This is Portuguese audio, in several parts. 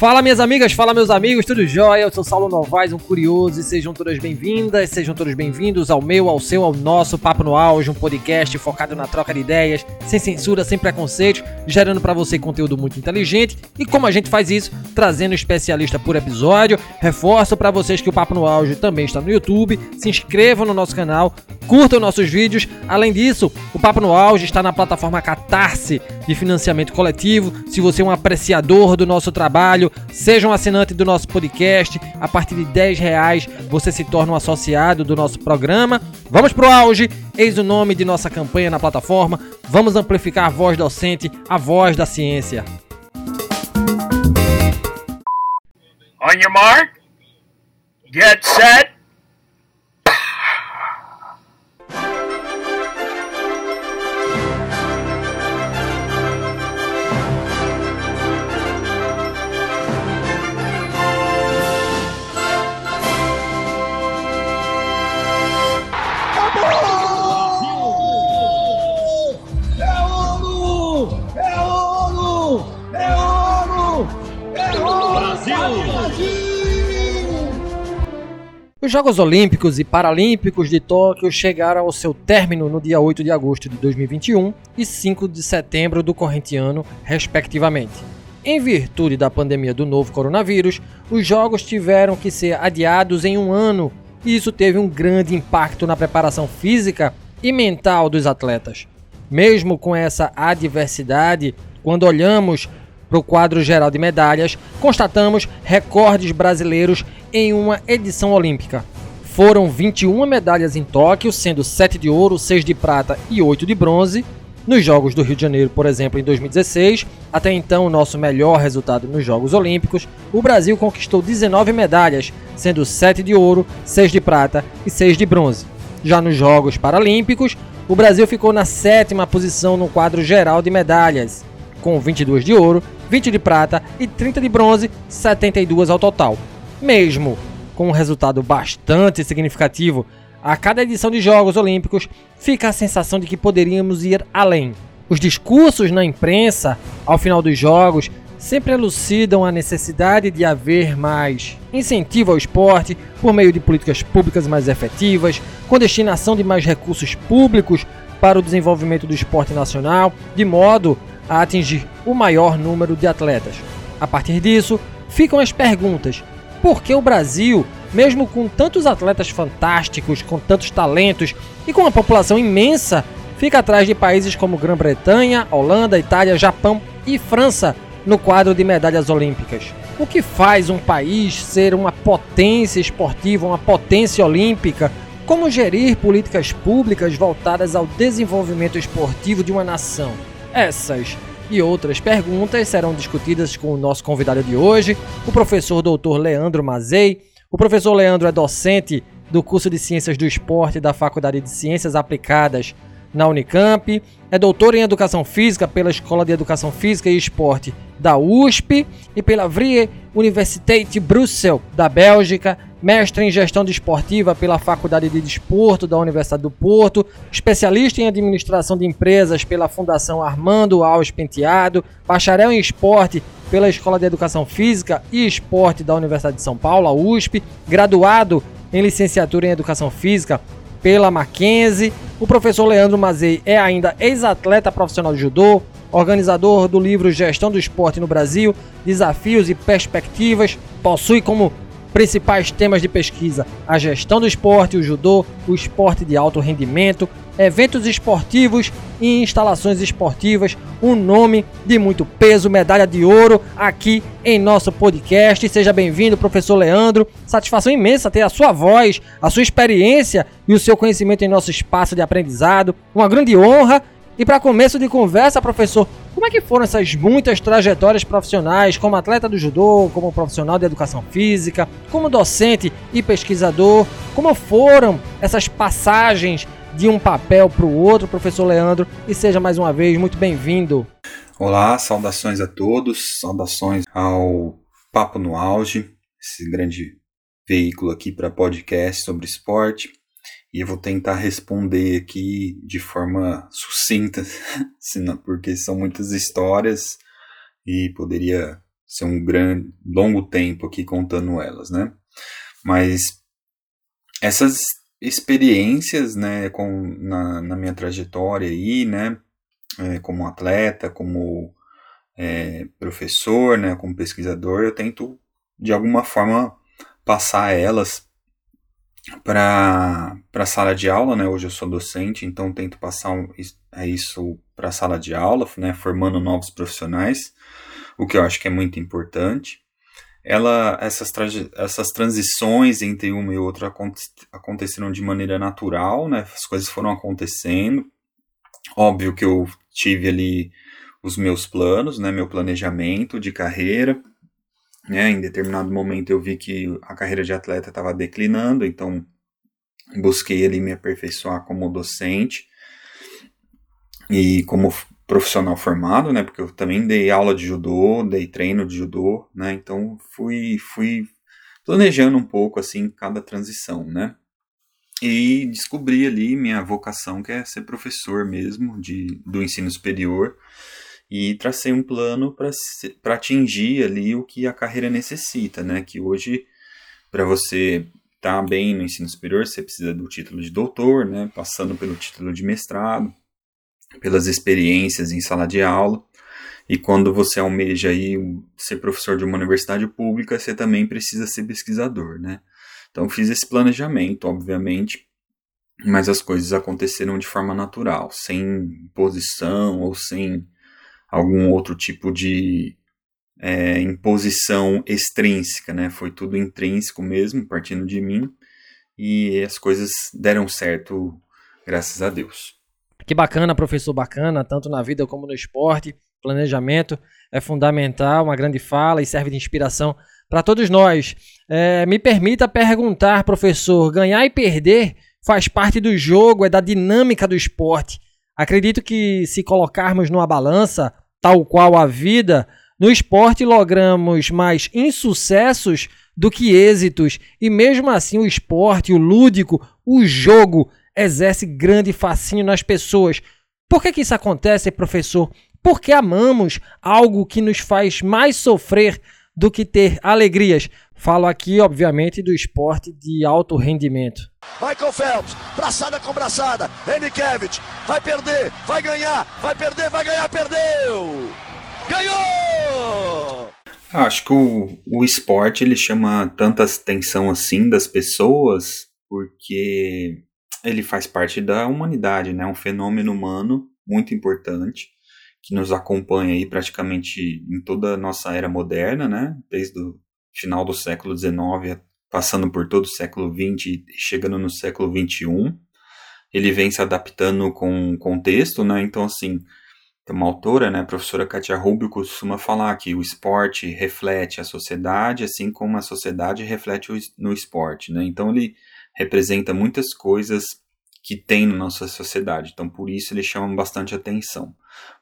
Fala minhas amigas, fala meus amigos, tudo jóia? Eu sou Saulo Novaes, um curioso, e sejam todas bem-vindas, sejam todos bem-vindos ao meu, ao seu, ao nosso Papo no Auge, um podcast focado na troca de ideias, sem censura, sem preconceitos, gerando para você conteúdo muito inteligente. E como a gente faz isso? Trazendo especialista por episódio. Reforço para vocês que o Papo no Auge também está no YouTube. Se inscrevam no nosso canal, curtam nossos vídeos. Além disso, o Papo no Auge está na plataforma Catarse de financiamento coletivo. Se você é um apreciador do nosso trabalho, seja um assinante do nosso podcast. A partir de 10 reais você se torna um associado do nosso programa. Vamos pro auge! Eis o nome de nossa campanha na plataforma. Vamos amplificar a voz docente, a voz da ciência. On your mark, get set. Os Jogos Olímpicos e Paralímpicos de Tóquio chegaram ao seu término no dia 8 de agosto de 2021 e 5 de setembro do corrente ano, respectivamente. Em virtude da pandemia do novo coronavírus, os Jogos tiveram que ser adiados em um ano e isso teve um grande impacto na preparação física e mental dos atletas. Mesmo com essa adversidade, quando olhamos para o quadro geral de medalhas, constatamos recordes brasileiros em uma edição olímpica. Foram 21 medalhas em Tóquio, sendo 7 de ouro, 6 de prata e 8 de bronze. Nos Jogos do Rio de Janeiro, por exemplo, em 2016, até então o nosso melhor resultado nos Jogos Olímpicos, o Brasil conquistou 19 medalhas, sendo 7 de ouro, 6 de prata e 6 de bronze. Já nos Jogos Paralímpicos, o Brasil ficou na sétima posição no quadro geral de medalhas, com 22 de ouro, 20 de prata e 30 de bronze, 72 ao total. Mesmo com um resultado bastante significativo, a cada edição de Jogos Olímpicos fica a sensação de que poderíamos ir além. Os discursos na imprensa, ao final dos Jogos, sempre elucidam a necessidade de haver mais incentivo ao esporte por meio de políticas públicas mais efetivas, com destinação de mais recursos públicos para o desenvolvimento do esporte nacional, de modo a atingir o maior número de atletas. A partir disso, ficam as perguntas: por que o Brasil, mesmo com tantos atletas fantásticos, com tantos talentos e com uma população imensa, fica atrás de países como Grã-Bretanha, Holanda, Itália, Japão e França no quadro de medalhas olímpicas? O que faz um país ser uma potência esportiva, uma potência olímpica? Como gerir políticas públicas voltadas ao desenvolvimento esportivo de uma nação? Essas e outras perguntas serão discutidas com o nosso convidado de hoje, o professor doutor Leandro Mazei. O professor Leandro é docente do curso de Ciências do Esporte da Faculdade de Ciências Aplicadas na Unicamp, é doutor em Educação Física pela Escola de Educação Física e Esporte da USP e pela Vrije Universiteit Brussel da Bélgica, mestre em Gestão Desportiva pela Faculdade de Desporto da Universidade do Porto, especialista em Administração de Empresas pela Fundação Armando Alves Penteado, bacharel em Esporte pela Escola de Educação Física e Esporte da Universidade de São Paulo, a USP, graduado em Licenciatura em Educação Física pela Mackenzie. O professor Leandro Mazei é ainda ex-atleta profissional de judô, organizador do livro Gestão do Esporte no Brasil, Desafios e Perspectivas, possui como principais temas de pesquisa: a gestão do esporte, o judô, o esporte de alto rendimento, eventos esportivos e instalações esportivas, um nome de muito peso, medalha de ouro aqui em nosso podcast. Seja bem-vindo, professor Leandro. Satisfação imensa ter a sua voz, a sua experiência e o seu conhecimento em nosso espaço de aprendizado. Uma grande honra. E para começo de conversa, professor, como é que foram essas muitas trajetórias profissionais como atleta do judô, como profissional de educação física, como docente e pesquisador? Como foram essas passagens de um papel para o outro, professor Leandro? E seja mais uma vez muito bem-vindo. Olá, saudações a todos, saudações ao Papo no Auge, esse grande veículo aqui para podcast sobre esporte e eu vou tentar responder aqui de forma sucinta, porque são muitas histórias e poderia ser um grande, longo tempo aqui contando elas, né? Mas essas experiências, né, com, na, na minha trajetória aí, né, é, como atleta, como é, professor, né, como pesquisador, eu tento de alguma forma passar elas para a sala de aula, né? Hoje eu sou docente, então tento passar é isso para a sala de aula, né? Formando novos profissionais, o que eu acho que é muito importante. Ela, essas, essas transições entre uma e outra aconteceram de maneira natural, né? As coisas foram acontecendo. Óbvio que eu tive ali os meus planos, né? Meu planejamento de carreira né? Em determinado momento eu vi que a carreira de atleta estava declinando, então busquei ali me aperfeiçoar como docente e como profissional formado, né? Porque eu também dei aula de judô, dei treino de judô, né? Então fui fui planejando um pouco assim cada transição, né? E descobri ali minha vocação que é ser professor mesmo de do ensino superior e tracei um plano para atingir ali o que a carreira necessita, né? Que hoje, para você estar tá bem no ensino superior, você precisa do título de doutor, né? Passando pelo título de mestrado, pelas experiências em sala de aula. E quando você almeja aí ser professor de uma universidade pública, você também precisa ser pesquisador, né? Então fiz esse planejamento, obviamente, mas as coisas aconteceram de forma natural, sem imposição ou sem algum outro tipo de é, imposição extrínseca, né? Foi tudo intrínseco mesmo, partindo de mim, e as coisas deram certo, graças a Deus. Que bacana, professor, bacana, tanto na vida como no esporte. Planejamento é fundamental, uma grande fala e serve de inspiração para todos nós. É, me permita perguntar, professor: ganhar e perder faz parte do jogo, é da dinâmica do esporte. Acredito que se colocarmos numa balança, tal qual a vida, no esporte logramos mais insucessos do que êxitos, e mesmo assim o esporte, o lúdico, o jogo exerce grande fascínio nas pessoas. Por que, que isso acontece, professor? Porque amamos algo que nos faz mais sofrer do que ter alegrias. Falo aqui, obviamente, do esporte de alto rendimento. Michael Phelps, braçada com braçada. Andy Kevich, vai perder, vai ganhar, vai perder, vai ganhar, perdeu! Ganhou! Acho que o, o esporte ele chama tanta atenção assim das pessoas porque ele faz parte da humanidade, né? Um fenômeno humano muito importante que nos acompanha aí praticamente em toda a nossa era moderna, né? Desde o final do século XIX, passando por todo o século XX chegando no século XXI. Ele vem se adaptando com o contexto, né? Então, assim, uma autora, né, a professora Katia Rubio, costuma falar que o esporte reflete a sociedade, assim como a sociedade reflete no esporte, né? Então, ele representa muitas coisas que tem na nossa sociedade. Então, por isso ele chama bastante atenção.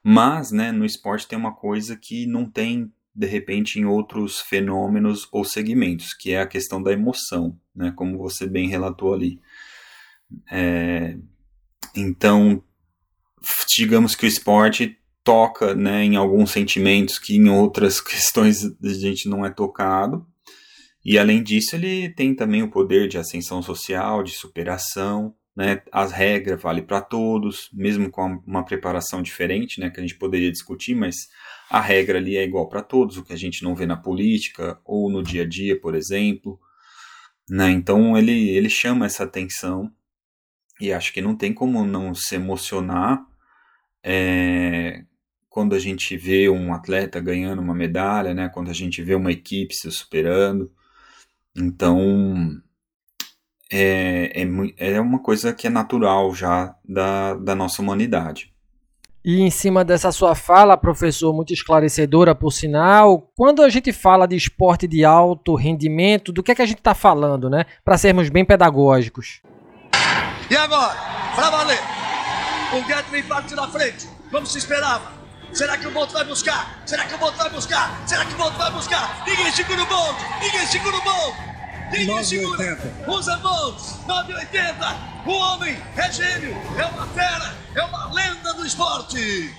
Mas, né, no esporte tem uma coisa que não tem de repente em outros fenômenos ou segmentos, que é a questão da emoção, né, como você bem relatou ali. É, então, digamos que o esporte toca né, em alguns sentimentos que em outras questões a gente não é tocado. E além disso, ele tem também o poder de ascensão social, de superação, né, as regras valem para todos, mesmo com uma preparação diferente, né, que a gente poderia discutir, mas a regra ali é igual para todos, o que a gente não vê na política ou no dia a dia, por exemplo. Né, então ele, ele chama essa atenção e acho que não tem como não se emocionar é, quando a gente vê um atleta ganhando uma medalha, né, quando a gente vê uma equipe se superando. Então, é, é, é uma coisa que é natural já da, da nossa humanidade. E em cima dessa sua fala, professor, muito esclarecedora por sinal, quando a gente fala de esporte de alto rendimento, do que é que a gente está falando, né? Para sermos bem pedagógicos. E agora, para valer, o Gatling parte na frente, como se esperava. Será que o Bolt vai buscar? Será que o Bolt vai buscar? Será que o Bolt vai buscar? Ninguém segura o Bolt! Ninguém segura o Bolt! 980. Usa mãos, 980. O homem é gênio, é uma fera, é uma lenda do esporte.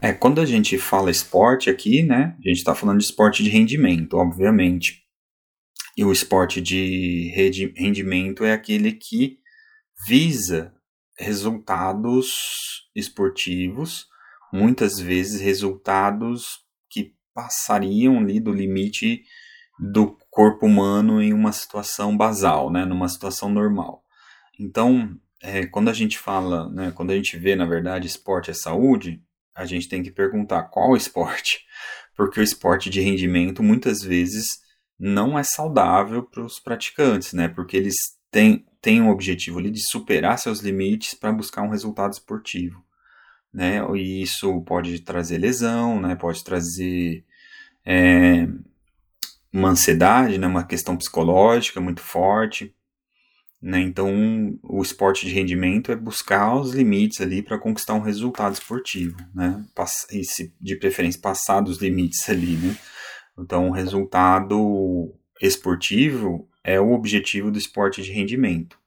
É, quando a gente fala esporte aqui, né, a gente está falando de esporte de rendimento, obviamente. E o esporte de rendimento é aquele que visa resultados esportivos, muitas vezes resultados que passariam ali do limite do corpo humano em uma situação basal, né, numa situação normal. Então, é, quando a gente fala, né, quando a gente vê, na verdade, esporte é saúde, a gente tem que perguntar qual esporte, porque o esporte de rendimento muitas vezes não é saudável para os praticantes, né, porque eles têm, têm um objetivo ali de superar seus limites para buscar um resultado esportivo, né, e isso pode trazer lesão, né, pode trazer é, uma ansiedade, né, uma questão psicológica muito forte, né? Então, o esporte de rendimento é buscar os limites ali para conquistar um resultado esportivo, né? E se, de preferência passar dos limites ali, né? Então, o resultado esportivo é o objetivo do esporte de rendimento.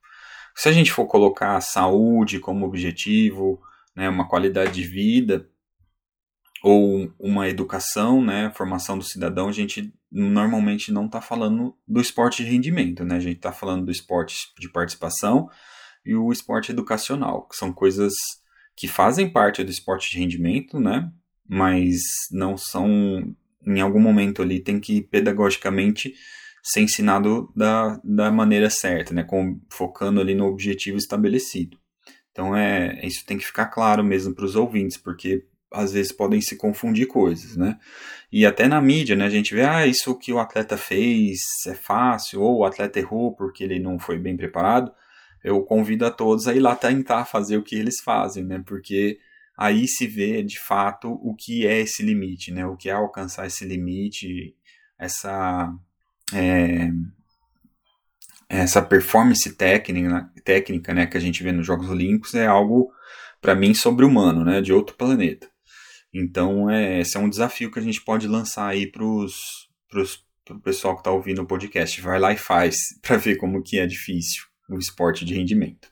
Se a gente for colocar a saúde como objetivo, né, uma qualidade de vida, ou uma educação, né, formação do cidadão, a gente normalmente não está falando do esporte de rendimento, né? A gente está falando do esporte de participação e o esporte educacional, que são coisas que fazem parte do esporte de rendimento, né? Mas não são, em algum momento ali, tem que pedagogicamente ser ensinado da, da maneira certa, né? Com, focando ali no objetivo estabelecido. Então é isso tem que ficar claro mesmo para os ouvintes, porque às vezes podem se confundir coisas, né? E até na mídia, né, a gente vê, ah, isso que o atleta fez é fácil, ou o atleta errou porque ele não foi bem preparado. Eu convido a todos a ir lá tentar fazer o que eles fazem, né? Porque aí se vê de fato o que é esse limite, né? O que é alcançar esse limite, essa é, essa performance técnica, técnica, né, que a gente vê nos Jogos Olímpicos é algo para mim sobre-humano, né, de outro planeta. Então, é, esse é um desafio que a gente pode lançar aí para o pessoal que está ouvindo o podcast. Vai lá e faz para ver como que é difícil o esporte de rendimento.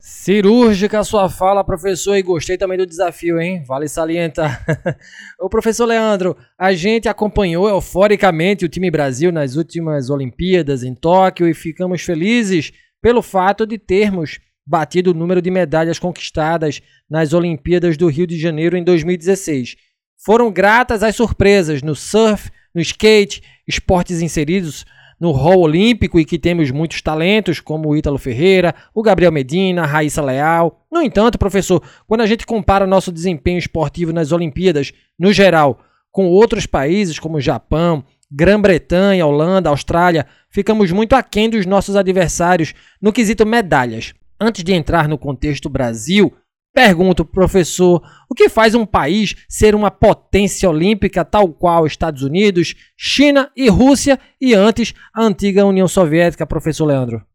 Cirúrgica a sua fala, professor, e gostei também do desafio, hein? Vale salientar. Ô, professor Leandro, a gente acompanhou euforicamente o time Brasil nas últimas Olimpíadas em Tóquio e ficamos felizes pelo fato de termos batido o número de medalhas conquistadas nas Olimpíadas do Rio de Janeiro em 2016. Foram gratas às surpresas no surf, no skate, esportes inseridos no hall olímpico e que temos muitos talentos, como o Ítalo Ferreira, o Gabriel Medina, a Raíssa Leal. No entanto, professor, quando a gente compara nosso desempenho esportivo nas Olimpíadas, no geral, com outros países como Japão, Grã-Bretanha, Holanda, Austrália, ficamos muito aquém dos nossos adversários no quesito medalhas. Antes de entrar no contexto Brasil, pergunto, professor, o que faz um país ser uma potência olímpica tal qual Estados Unidos, China e Rússia e antes a antiga União Soviética, professor Leandro?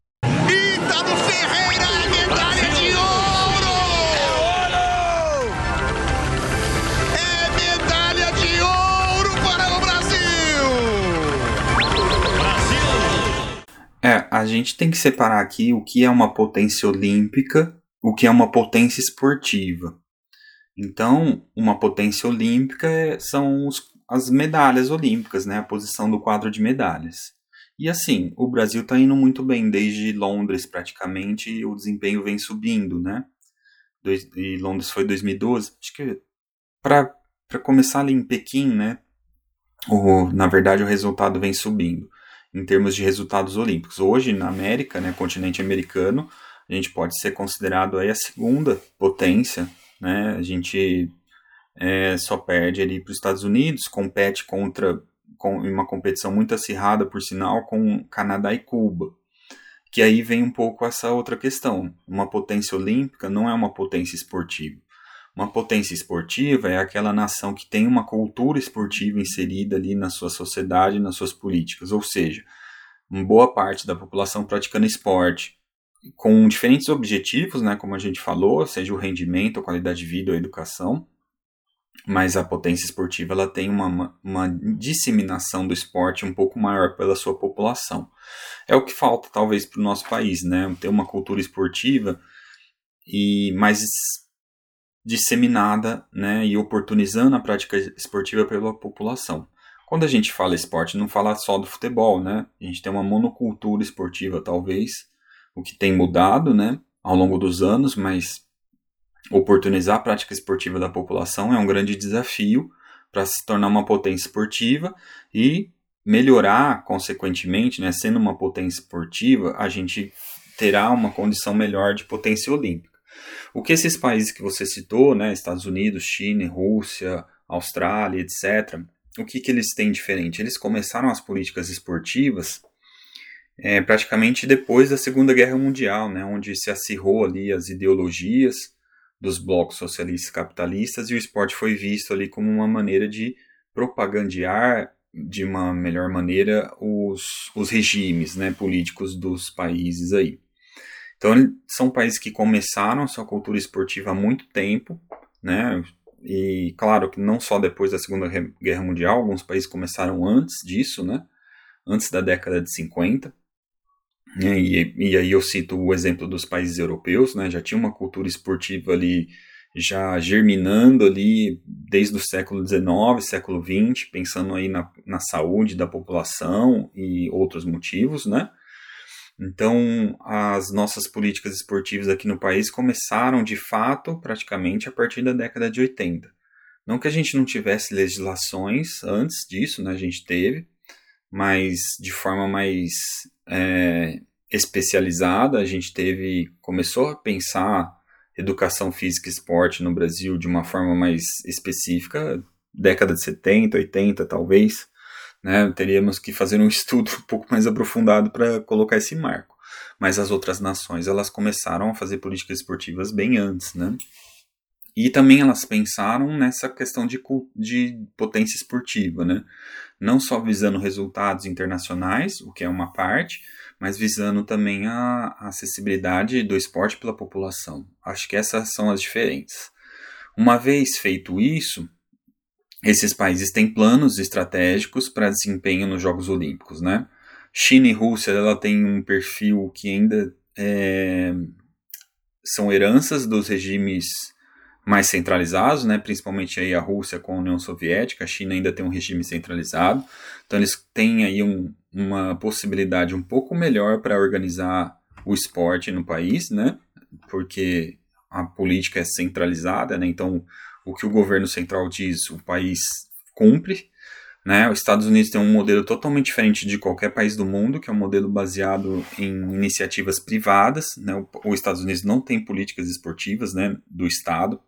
É, a gente tem que separar aqui o que é uma potência olímpica, o que é uma potência esportiva. Então, uma potência olímpica é, são os, as medalhas olímpicas, né? A posição do quadro de medalhas. E assim, o Brasil está indo muito bem desde Londres, praticamente, o desempenho vem subindo, né? e Londres foi 2012. Acho que para começar ali em Pequim, né? O, na verdade, o resultado vem subindo em termos de resultados olímpicos. Hoje, na América, né, continente americano, a gente pode ser considerado aí a segunda potência, né? A gente é, só perde ali para os Estados Unidos, compete contra com uma competição muito acirrada, por sinal, com Canadá e Cuba. Que aí vem um pouco essa outra questão. Uma potência olímpica não é uma potência esportiva. Uma potência esportiva é aquela nação que tem uma cultura esportiva inserida ali na sua sociedade, nas suas políticas, ou seja, uma boa parte da população praticando esporte com diferentes objetivos, né, como a gente falou, seja o rendimento, a qualidade de vida a educação, mas a potência esportiva ela tem uma, uma disseminação do esporte um pouco maior pela sua população. É o que falta talvez para o nosso país, né, ter uma cultura esportiva e mais disseminada né, e oportunizando a prática esportiva pela população. Quando a gente fala esporte, não fala só do futebol, né? A gente tem uma monocultura esportiva, talvez, o que tem mudado, né, ao longo dos anos, mas oportunizar a prática esportiva da população é um grande desafio para se tornar uma potência esportiva e melhorar, consequentemente, né, sendo uma potência esportiva, a gente terá uma condição melhor de potência olímpica. O que esses países que você citou, né, Estados Unidos, China, Rússia, Austrália, etc., o que, que eles têm diferente? Eles começaram as políticas esportivas é, praticamente depois da Segunda Guerra Mundial, né, onde se acirrou ali as ideologias dos blocos socialistas e capitalistas e o esporte foi visto ali como uma maneira de propagandear de uma melhor maneira os, os regimes né, políticos dos países aí. Então, são países que começaram sua cultura esportiva há muito tempo, né? E claro que não só depois da Segunda Guerra Mundial, alguns países começaram antes disso, né? Antes da década de 50. E, e aí eu cito o exemplo dos países europeus, né? Já tinha uma cultura esportiva ali já germinando ali desde o século XIX, século XX, pensando aí na, na saúde da população e outros motivos, né? Então, as nossas políticas esportivas aqui no país começaram de fato praticamente a partir da década de 80. Não que a gente não tivesse legislações antes disso, né? A gente teve, mas de forma mais é, especializada, a gente teve, começou a pensar educação física e esporte no Brasil de uma forma mais específica, década de 70, 80 talvez, né? Teríamos que fazer um estudo um pouco mais aprofundado para colocar esse marco. Mas as outras nações, elas começaram a fazer políticas esportivas bem antes, né? E também elas pensaram nessa questão de, de potência esportiva, né? Não só visando resultados internacionais, o que é uma parte, mas visando também a, acessibilidade do esporte pela população. Acho que essas são as diferenças. Uma vez feito isso, esses países têm planos estratégicos para desempenho nos Jogos Olímpicos, né? China e Rússia, ela tem um perfil que ainda é, são heranças dos regimes mais centralizados, né? Principalmente aí a Rússia com a União Soviética, a China ainda tem um regime centralizado, então eles têm aí um, uma possibilidade um pouco melhor para organizar o esporte no país, né? Porque a política é centralizada, né? Então, o que o governo central diz, o país cumpre, né? Os Estados Unidos tem um modelo totalmente diferente de qualquer país do mundo, que é um modelo baseado em iniciativas privadas, né? Os Estados Unidos não tem políticas esportivas, né, do Estado.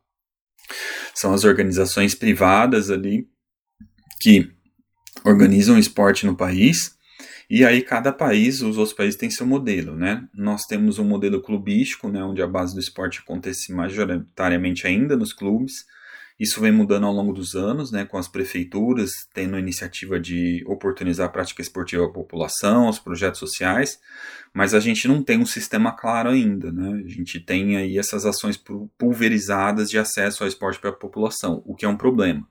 São as organizações privadas ali que organizam esporte no país e aí cada país, os outros países têm seu modelo, né? Nós temos um modelo clubístico, né, onde a base do esporte acontece majoritariamente ainda nos clubes. Isso vem mudando ao longo dos anos, né, com as prefeituras tendo a iniciativa de oportunizar a prática esportiva à população, os projetos sociais, mas a gente não tem um sistema claro ainda, né? A gente tem aí essas ações pulverizadas de acesso ao esporte para a população, o que é um problema.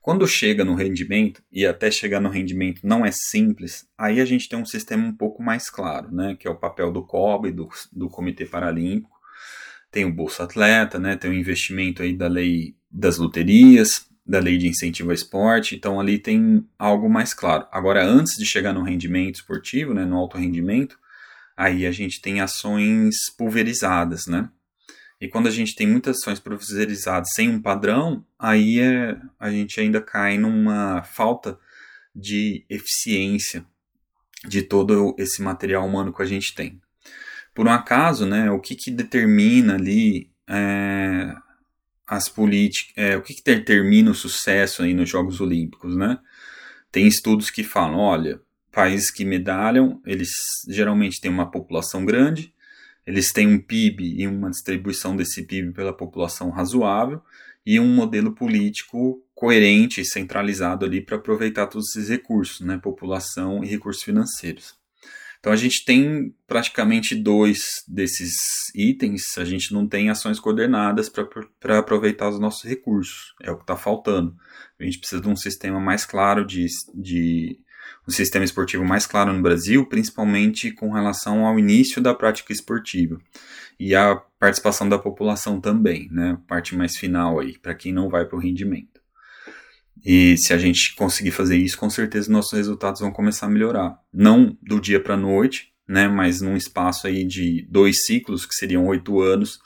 Quando chega no rendimento, e até chegar no rendimento não é simples, aí a gente tem um sistema um pouco mais claro, né? Que é o papel do COB, do, do Comitê Paralímpico, tem o Bolsa Atleta, né? Tem o investimento aí da lei das loterias, da lei de incentivo ao esporte, então ali tem algo mais claro. Agora, antes de chegar no rendimento esportivo, né, no alto rendimento, aí a gente tem ações pulverizadas, né? E quando a gente tem muitas ações pulverizadas sem um padrão, aí é, a gente ainda cai numa falta de eficiência de todo esse material humano que a gente tem. Por um acaso, né, o que, que determina ali é, as políticas, é, o que, que determina o sucesso aí nos Jogos Olímpicos, né? Tem estudos que falam, olha, países que medalham, eles geralmente têm uma população grande, eles têm um PIB e uma distribuição desse PIB pela população razoável e um modelo político coerente e centralizado ali para aproveitar todos esses recursos, né, população e recursos financeiros. Então a gente tem praticamente dois desses itens, a gente não tem ações coordenadas para aproveitar os nossos recursos, é o que está faltando. A gente precisa de um sistema mais claro de, de um sistema esportivo mais claro no Brasil, principalmente com relação ao início da prática esportiva e a participação da população também, né? Parte mais final aí, para quem não vai para o rendimento. E se a gente conseguir fazer isso, com certeza nossos resultados vão começar a melhorar. Não do dia para a noite, né? Mas num espaço aí de dois ciclos, que seriam oito anos,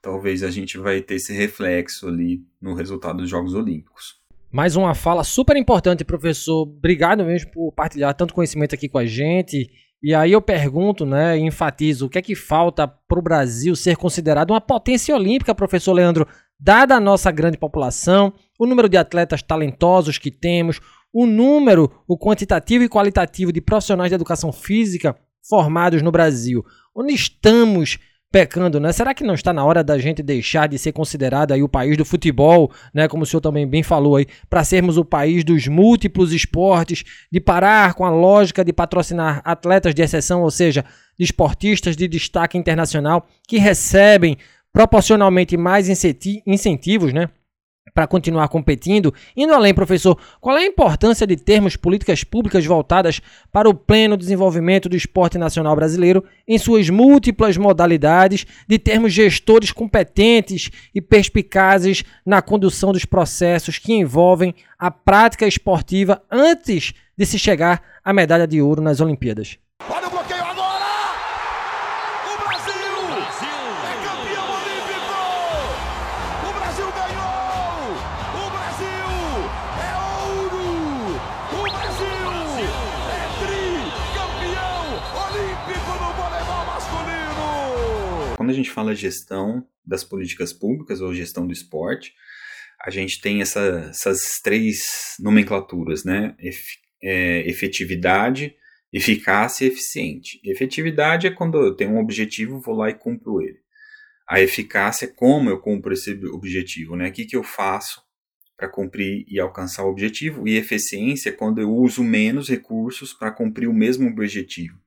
talvez a gente vai ter esse reflexo ali no resultado dos Jogos Olímpicos. Mais uma fala super importante, professor. Obrigado mesmo por partilhar tanto conhecimento aqui com a gente. E aí eu pergunto, né, enfatizo, o que é que falta para o Brasil ser considerado uma potência olímpica, professor Leandro, dada a nossa grande população, o número de atletas talentosos que temos, o número, o quantitativo e qualitativo de profissionais de educação física formados no Brasil. Onde estamos pecando, né? Será que não está na hora da gente deixar de ser considerado aí o país do futebol, né? Como o senhor também bem falou aí, para sermos o país dos múltiplos esportes, de parar com a lógica de patrocinar atletas de exceção, ou seja, de esportistas de destaque internacional que recebem proporcionalmente mais incentivos, né? para continuar competindo? Indo além, professor, qual é a importância de termos políticas públicas voltadas para o pleno desenvolvimento do esporte nacional brasileiro em suas múltiplas modalidades, de termos gestores competentes e perspicazes na condução dos processos que envolvem a prática esportiva antes de se chegar à medalha de ouro nas Olimpíadas? Quando a gente fala gestão das políticas públicas ou gestão do esporte, a gente tem essa, essas três nomenclaturas, né? é, efetividade, eficácia e eficiente. Efetividade é quando eu tenho um objetivo, vou lá e cumpro ele. A eficácia é como eu cumpro esse objetivo, né? O que, que eu faço para cumprir e alcançar o objetivo. E eficiência é quando eu uso menos recursos para cumprir o mesmo objetivo.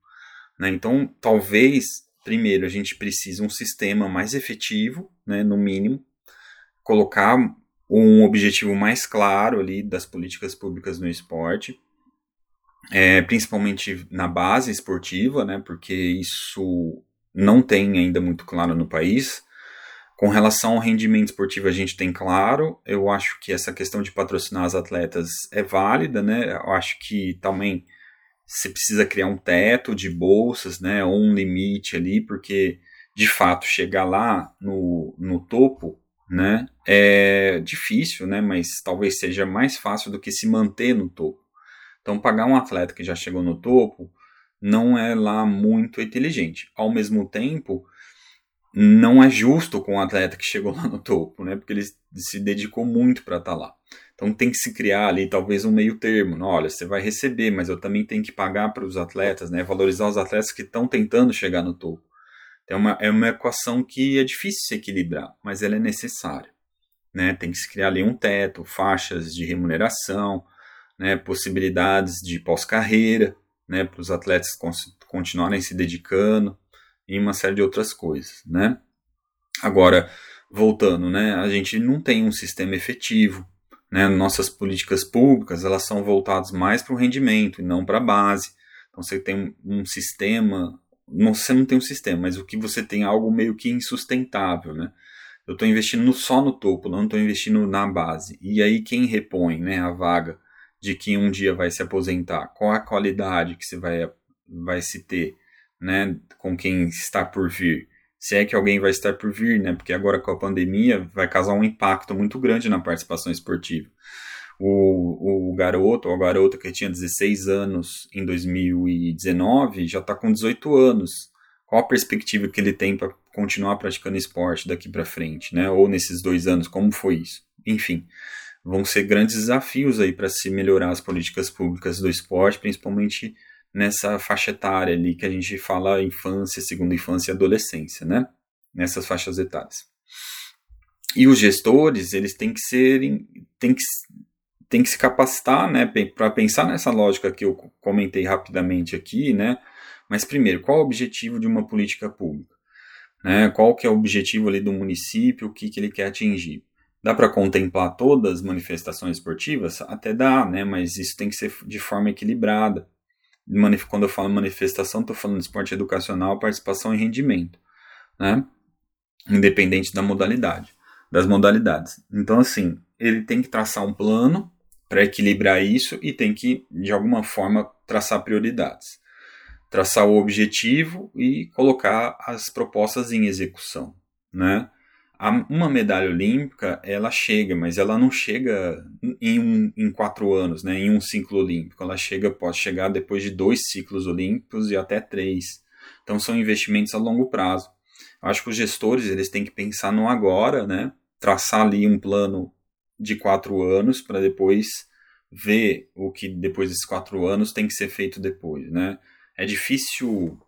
Né? Então, talvez primeiro, a gente precisa um sistema mais efetivo, né, no mínimo, colocar um objetivo mais claro ali das políticas públicas no esporte, é, principalmente na base esportiva, né, porque isso não tem ainda muito claro no país. Com relação ao rendimento esportivo, a gente tem claro. Eu acho que essa questão de patrocinar as atletas é válida, né? Eu acho que também você precisa criar um teto de bolsas, né, ou um limite ali, porque de fato chegar lá no, no topo, né, é difícil, né, mas talvez seja mais fácil do que se manter no topo. Então, pagar um atleta que já chegou no topo não é lá muito inteligente. Ao mesmo tempo, não é justo com o atleta que chegou lá no topo, né, porque ele se dedicou muito para estar tá lá. Então tem que se criar ali talvez um meio termo. Não, olha, você vai receber, mas eu também tenho que pagar para os atletas, né? Valorizar os atletas que estão tentando chegar no topo. É uma, é uma equação que é difícil se equilibrar, mas ela é necessária. Né? Tem que se criar ali um teto, faixas de remuneração, né? possibilidades de pós-carreira, né? para os atletas continuarem se dedicando e uma série de outras coisas. Né? Agora, voltando, né? a gente não tem um sistema efetivo né, nossas políticas públicas elas são voltadas mais para o rendimento e não para a base. Então você tem um sistema, não, você não tem um sistema, mas o que você tem é algo meio que insustentável, né? Eu estou investindo só no topo, não estou investindo na base. E aí quem repõe, né, a vaga de quem um dia vai se aposentar? Qual a qualidade que você vai, vai se ter, né, com quem está por vir? Se é que alguém vai estar por vir, né? Porque agora com a pandemia vai causar um impacto muito grande na participação esportiva. O, o garoto ou a garota que tinha 16 anos em 2019 já está com 18 anos. Qual a perspectiva que ele tem para continuar praticando esporte daqui para frente, né? Ou nesses dois anos, como foi isso? Enfim, vão ser grandes desafios aí para se melhorar as políticas públicas do esporte, principalmente nessa faixa etária ali que a gente fala infância, segunda infância e adolescência, né? Nessas faixas etárias. E os gestores, eles têm que ser, têm que, têm que se capacitar, né, para pensar nessa lógica que eu comentei rapidamente aqui, né? Mas primeiro, qual o objetivo de uma política pública? Né? Qual que é o objetivo ali do município, o que, que ele quer atingir? Dá para contemplar todas as manifestações esportivas? Até dá, né? Mas isso tem que ser de forma equilibrada. Quando eu falo manifestação, estou falando de esporte educacional, participação e rendimento, né? Independente da modalidade, das modalidades. Então, assim, ele tem que traçar um plano para equilibrar isso e tem que, de alguma forma, traçar prioridades. Traçar o objetivo e colocar as propostas em execução, né? Uma medalha olímpica, ela chega, mas ela não chega em, um, em quatro anos, né, em um ciclo olímpico. Ela chega, pode chegar depois de dois ciclos olímpicos e até três. Então são investimentos a longo prazo. Eu acho que os gestores eles têm que pensar no agora, né, traçar ali um plano de quatro anos para depois ver o que depois desses quatro anos tem que ser feito depois, né. É difícil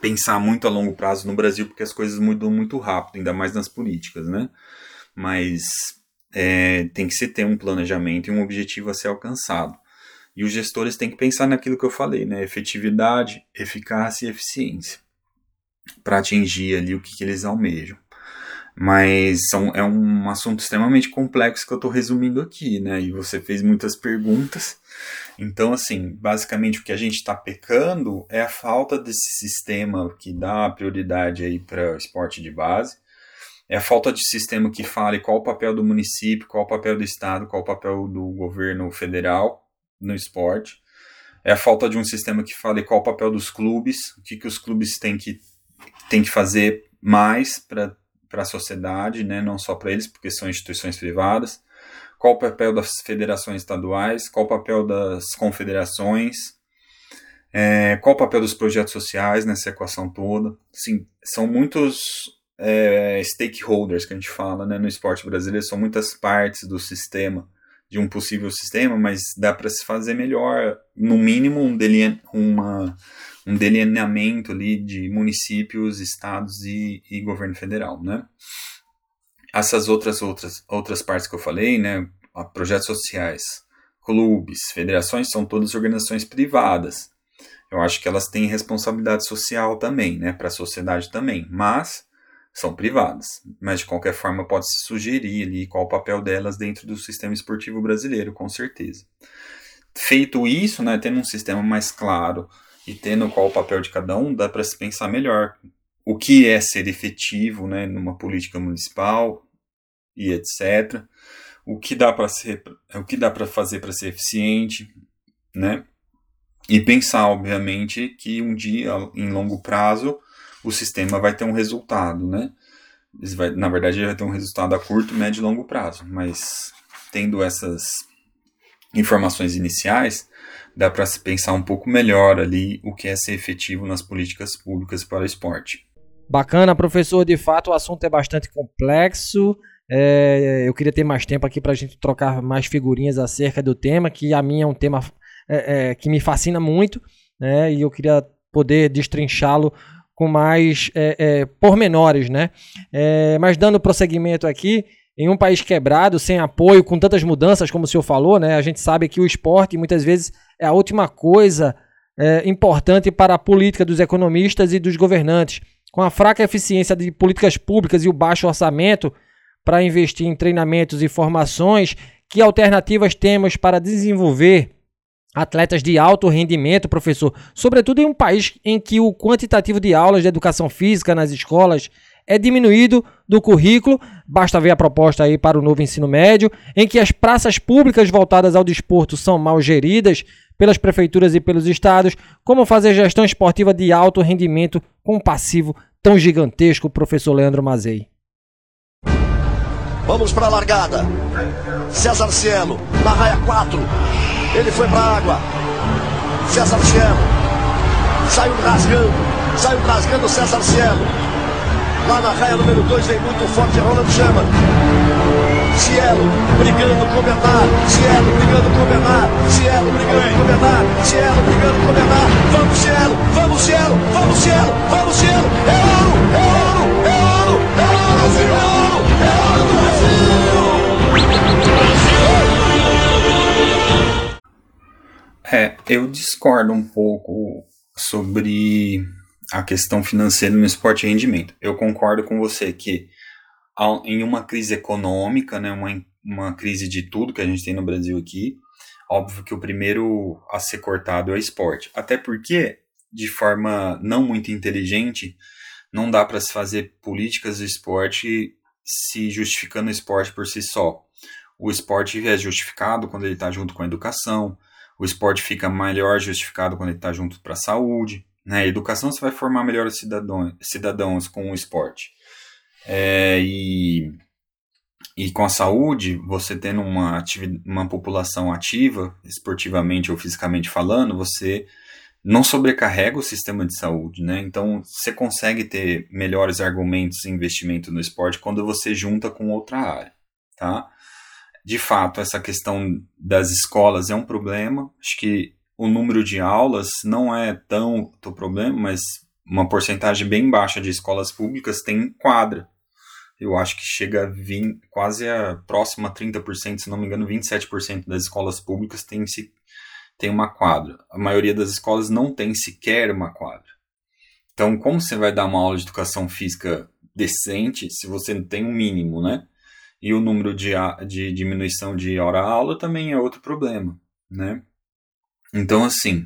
pensar muito a longo prazo no Brasil, porque as coisas mudam muito rápido, ainda mais nas políticas, né? Mas é, tem que se ter um planejamento e um objetivo a ser alcançado. E os gestores têm que pensar naquilo que eu falei, né? Efetividade, eficácia e eficiência, para atingir ali o que, que eles almejam. Mas são, é um assunto extremamente complexo que eu estou resumindo aqui, né? E você fez muitas perguntas. Então, assim, basicamente o que a gente está pecando é a falta desse sistema que dá prioridade aí para esporte de base, é a falta de sistema que fale qual o papel do município, qual o papel do estado, qual o papel do governo federal no esporte, é a falta de um sistema que fale qual o papel dos clubes, o que, que os clubes têm que, têm que fazer mais para a sociedade, né, não só para eles, porque são instituições privadas, qual o papel das federações estaduais, qual o papel das confederações, é, qual o papel dos projetos sociais nessa equação toda. Sim, são muitos é, stakeholders que a gente fala né, no esporte brasileiro, são muitas partes do sistema, de um possível sistema, mas dá para se fazer melhor, no mínimo, um, deline uma, um delineamento ali de municípios, estados e, e governo federal, né? essas outras outras outras partes que eu falei, né, projetos sociais, clubes, federações são todas organizações privadas. Eu acho que elas têm responsabilidade social também, né, para a sociedade também, mas são privadas. Mas de qualquer forma pode se sugerir ali qual o papel delas dentro do sistema esportivo brasileiro, com certeza. Feito isso, né, tendo um sistema mais claro e tendo qual o papel de cada um, dá para se pensar melhor o que é ser efetivo né, numa política municipal e etc. O que dá para ser, o que dá para fazer para ser eficiente, né? E pensar, obviamente, que um dia, em longo prazo, o sistema vai ter um resultado, né? Vai, na verdade, ele vai ter um resultado a curto, médio e longo prazo, mas tendo essas informações iniciais, dá para se pensar um pouco melhor ali o que é ser efetivo nas políticas públicas para o esporte. Bacana, professor. De fato, o assunto é bastante complexo. É, eu queria ter mais tempo aqui para a gente trocar mais figurinhas acerca do tema, que a mim é um tema é, é, que me fascina muito, né? E eu queria poder destrinchá-lo com mais é, é, pormenores, né? É, mas dando prosseguimento aqui, em um país quebrado, sem apoio, com tantas mudanças, como o senhor falou, né? A gente sabe que o esporte muitas vezes é a última coisa importante para a política dos economistas e dos governantes com a fraca eficiência de políticas públicas e o baixo orçamento para investir em treinamentos e formações, que alternativas temos para desenvolver atletas de alto rendimento, professor? Sobretudo em um país em que o quantitativo de aulas de educação física nas escolas é diminuído do currículo, basta ver a proposta aí para o novo ensino médio, em que as praças públicas voltadas ao desporto são mal geridas pelas prefeituras e pelos estados, como fazer gestão esportiva de alto rendimento com um passivo tão gigantesco, professor Leandro Mazei. Vamos para a largada. César Cielo, na raia 4. Ele foi para a água. César Cielo. Saiu rasgando. Saiu rasgando César Cielo. Lá na raia número 2 vem muito forte Ronald Chama. Cielo brigando com o Bernard. Cielo brigando com o Bernard. Cielo brigando com o Bernard. Cielo brigando com o Bernard. Vamos, Cielo! Vamos, Cielo! Vamos, Cielo! Vamos, Cielo! É ouro! É ouro! É ouro! É ouro! É ouro! É, eu discordo um pouco sobre a questão financeira no esporte e rendimento. Eu concordo com você que em uma crise econômica, né, uma, uma crise de tudo que a gente tem no Brasil aqui, óbvio que o primeiro a ser cortado é esporte. Até porque, de forma não muito inteligente, não dá para se fazer políticas do esporte se justificando o esporte por si só. O esporte é justificado quando ele está junto com a educação, o esporte fica melhor justificado quando ele está junto para a saúde. Né? A educação você vai formar melhores cidadãos, cidadãos com o esporte. É, e, e com a saúde, você tendo uma, uma população ativa, esportivamente ou fisicamente falando, você não sobrecarrega o sistema de saúde, né? Então, você consegue ter melhores argumentos de investimento no esporte quando você junta com outra área, tá? De fato, essa questão das escolas é um problema. Acho que o número de aulas não é tanto problema, mas uma porcentagem bem baixa de escolas públicas tem quadra. Eu acho que chega a 20, quase a próxima a 30%, se não me engano, 27% das escolas públicas tem se tem uma quadra. A maioria das escolas não tem sequer uma quadra. Então, como você vai dar uma aula de educação física decente se você não tem um mínimo, né? E o número de, de diminuição de hora-aula também é outro problema, né? Então, assim,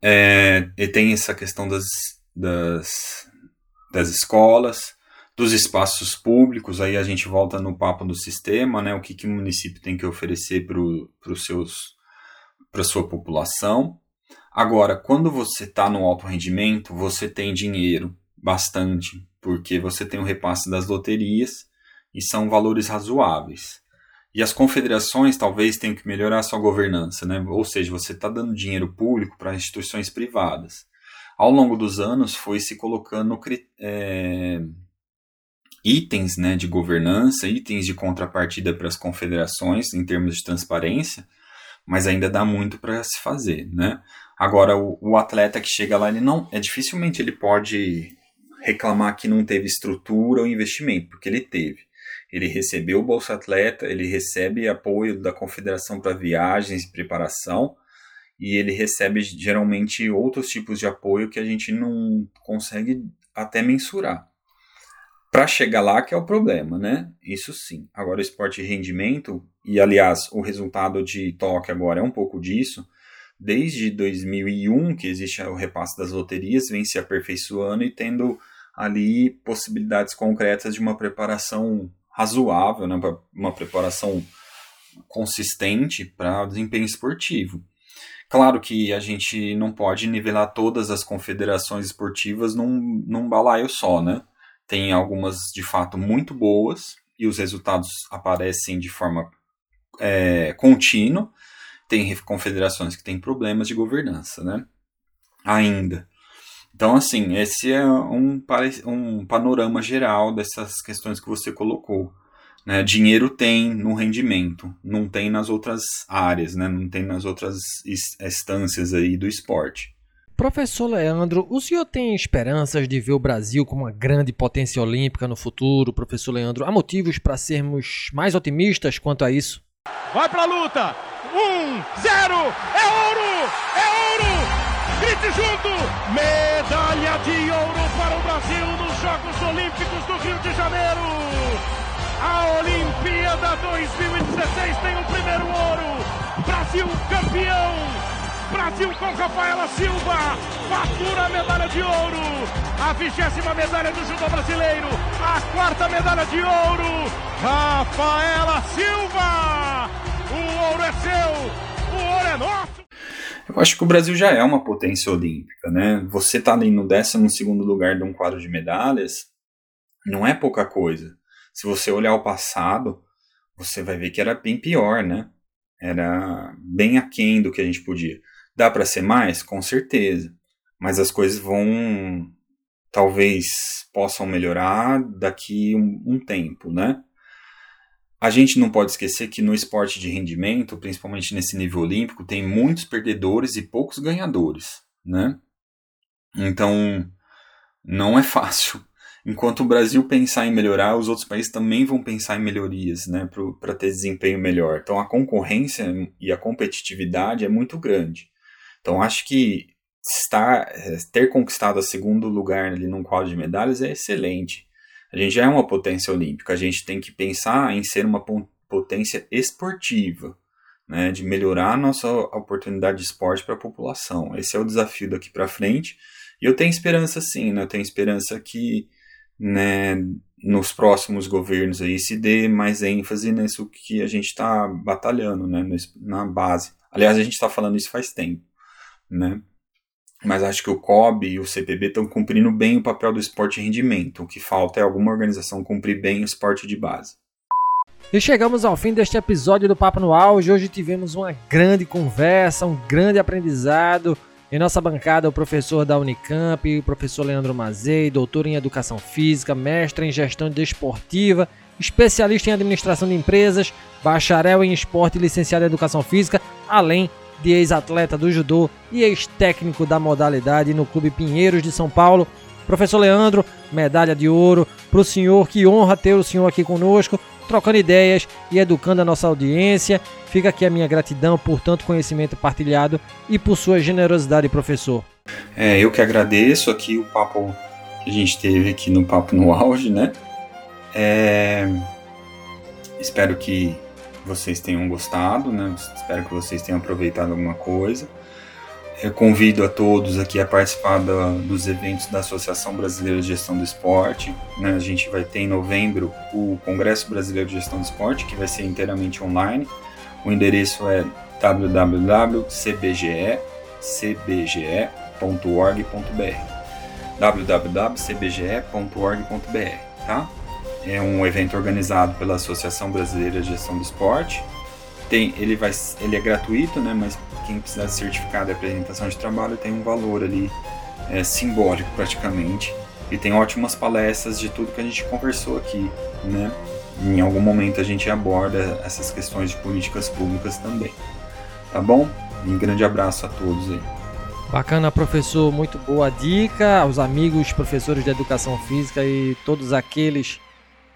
é, e tem essa questão das, das, das escolas, dos espaços públicos, aí a gente volta no papo do sistema, né? O que, que o município tem que oferecer para para sua população. Agora, quando você está no alto rendimento, você tem dinheiro bastante, porque você tem o repasse das loterias e são valores razoáveis. E as confederações talvez tenham que melhorar sua governança, né? ou seja, você está dando dinheiro público para instituições privadas. Ao longo dos anos foi se colocando é, itens né, de governança, itens de contrapartida para as confederações em termos de transparência, mas ainda dá muito para se fazer, né? Agora o, o, atleta que chega lá, ele não, é dificilmente ele pode reclamar que não teve estrutura ou investimento, porque ele teve. Ele recebeu o Bolsa Atleta, ele recebe apoio da confederação para viagens e preparação, e ele recebe geralmente outros tipos de apoio que a gente não consegue até mensurar para chegar lá que é o problema, né? Isso sim. Agora, o esporte de rendimento, e aliás, o resultado de Tóquio agora é um pouco disso. Desde 2001, que existe o repasse das loterias, vem se aperfeiçoando e tendo ali possibilidades concretas de uma preparação razoável, né? uma preparação consistente para desempenho esportivo. Claro que a gente não pode nivelar todas as confederações esportivas num, num balaio só, né? tem algumas de fato muito boas e os resultados aparecem de forma é, contínua. Tem confederações que têm problemas de governança, né? Ainda. Então, assim, esse é um, um panorama geral dessas questões que você colocou. Né? Dinheiro tem no rendimento, não tem nas outras áreas, né? não tem nas outras instâncias aí do esporte. Professor Leandro, o senhor tem esperanças de ver o Brasil como uma grande potência olímpica no futuro? Professor Leandro, há motivos para sermos mais otimistas quanto a isso? Vai para a luta! Um, zero, é ouro! É ouro! Grite junto! Medalha de ouro para o Brasil nos Jogos Olímpicos do Rio de Janeiro! A Olimpíada 2016 tem o primeiro ouro! Brasil campeão! Brasil com Rafaela Silva, fatura a medalha de ouro, a vigésima medalha do judô brasileiro, a quarta medalha de ouro, Rafaela Silva! O ouro é seu, o ouro é nosso! Eu acho que o Brasil já é uma potência olímpica, né? Você tá ali no 12 lugar de um quadro de medalhas, não é pouca coisa. Se você olhar o passado, você vai ver que era bem pior, né? Era bem aquém do que a gente podia. Dá para ser mais? Com certeza. Mas as coisas vão. Talvez possam melhorar daqui um, um tempo, né? A gente não pode esquecer que no esporte de rendimento, principalmente nesse nível olímpico, tem muitos perdedores e poucos ganhadores, né? Então, não é fácil. Enquanto o Brasil pensar em melhorar, os outros países também vão pensar em melhorias, né, para ter desempenho melhor. Então, a concorrência e a competitividade é muito grande. Então acho que estar, eh, ter conquistado o segundo lugar ali num quadro de medalhas é excelente. A gente já é uma potência olímpica, a gente tem que pensar em ser uma potência esportiva, né, de melhorar a nossa oportunidade de esporte para a população. Esse é o desafio daqui para frente. E eu tenho esperança sim, né, eu tenho esperança que né, nos próximos governos aí se dê mais ênfase nisso que a gente está batalhando, né, na base. Aliás, a gente está falando isso faz tempo, né? Mas acho que o COB e o CPB estão cumprindo bem o papel do esporte rendimento. O que falta é alguma organização cumprir bem o esporte de base. E chegamos ao fim deste episódio do Papo no Auge. Hoje tivemos uma grande conversa, um grande aprendizado. Em nossa bancada, o professor da Unicamp, o professor Leandro Mazei, doutor em Educação Física, mestre em Gestão Desportiva, especialista em Administração de Empresas, bacharel em Esporte e licenciado em Educação Física, além de ex-atleta do judô e ex-técnico da modalidade no Clube Pinheiros de São Paulo. Professor Leandro, medalha de ouro para o senhor, que honra ter o senhor aqui conosco, trocando ideias e educando a nossa audiência. Fica aqui a minha gratidão por tanto conhecimento partilhado e por sua generosidade, professor. É, eu que agradeço aqui o papo que a gente teve aqui no Papo no Auge, né? É... Espero que vocês tenham gostado, né? Espero que vocês tenham aproveitado alguma coisa. Eu convido a todos aqui a participar da, dos eventos da Associação Brasileira de Gestão do Esporte. Né? A gente vai ter em novembro o Congresso Brasileiro de Gestão do Esporte, que vai ser inteiramente online. O endereço é www.cbge.org.br www.cbge.org.br, tá? É um evento organizado pela Associação Brasileira de Gestão do Esporte. Tem, ele, vai, ele é gratuito, né, mas quem precisar de certificado de apresentação de trabalho tem um valor ali é, simbólico praticamente. E tem ótimas palestras de tudo que a gente conversou aqui. Né? Em algum momento a gente aborda essas questões de políticas públicas também. Tá bom? Um grande abraço a todos aí. Bacana, professor, muito boa dica aos amigos professores de educação física e todos aqueles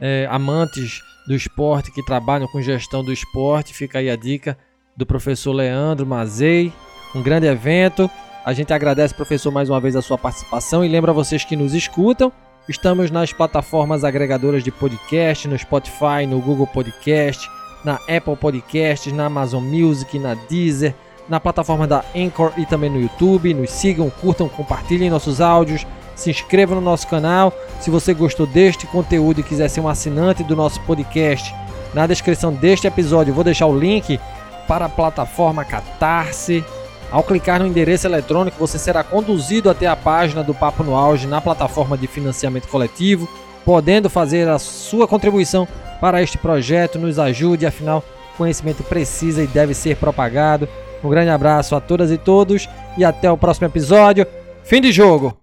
é, amantes do esporte que trabalham com gestão do esporte, fica aí a dica do professor Leandro Mazei. Um grande evento. A gente agradece, professor, mais uma vez a sua participação e lembra vocês que nos escutam. Estamos nas plataformas agregadoras de podcast, no Spotify, no Google Podcast, na Apple Podcasts, na Amazon Music, na Deezer, na plataforma da Anchor e também no YouTube. Nos sigam, curtam, compartilhem nossos áudios se inscreva no nosso canal. Se você gostou deste conteúdo e quiser ser um assinante do nosso podcast, na descrição deste episódio vou deixar o link para a plataforma Catarse. Ao clicar no endereço eletrônico, você será conduzido até a página do Papo no Auge na plataforma de financiamento coletivo, podendo fazer a sua contribuição para este projeto. Nos ajude, afinal, conhecimento precisa e deve ser propagado. Um grande abraço a todas e todos e até o próximo episódio. Fim de jogo!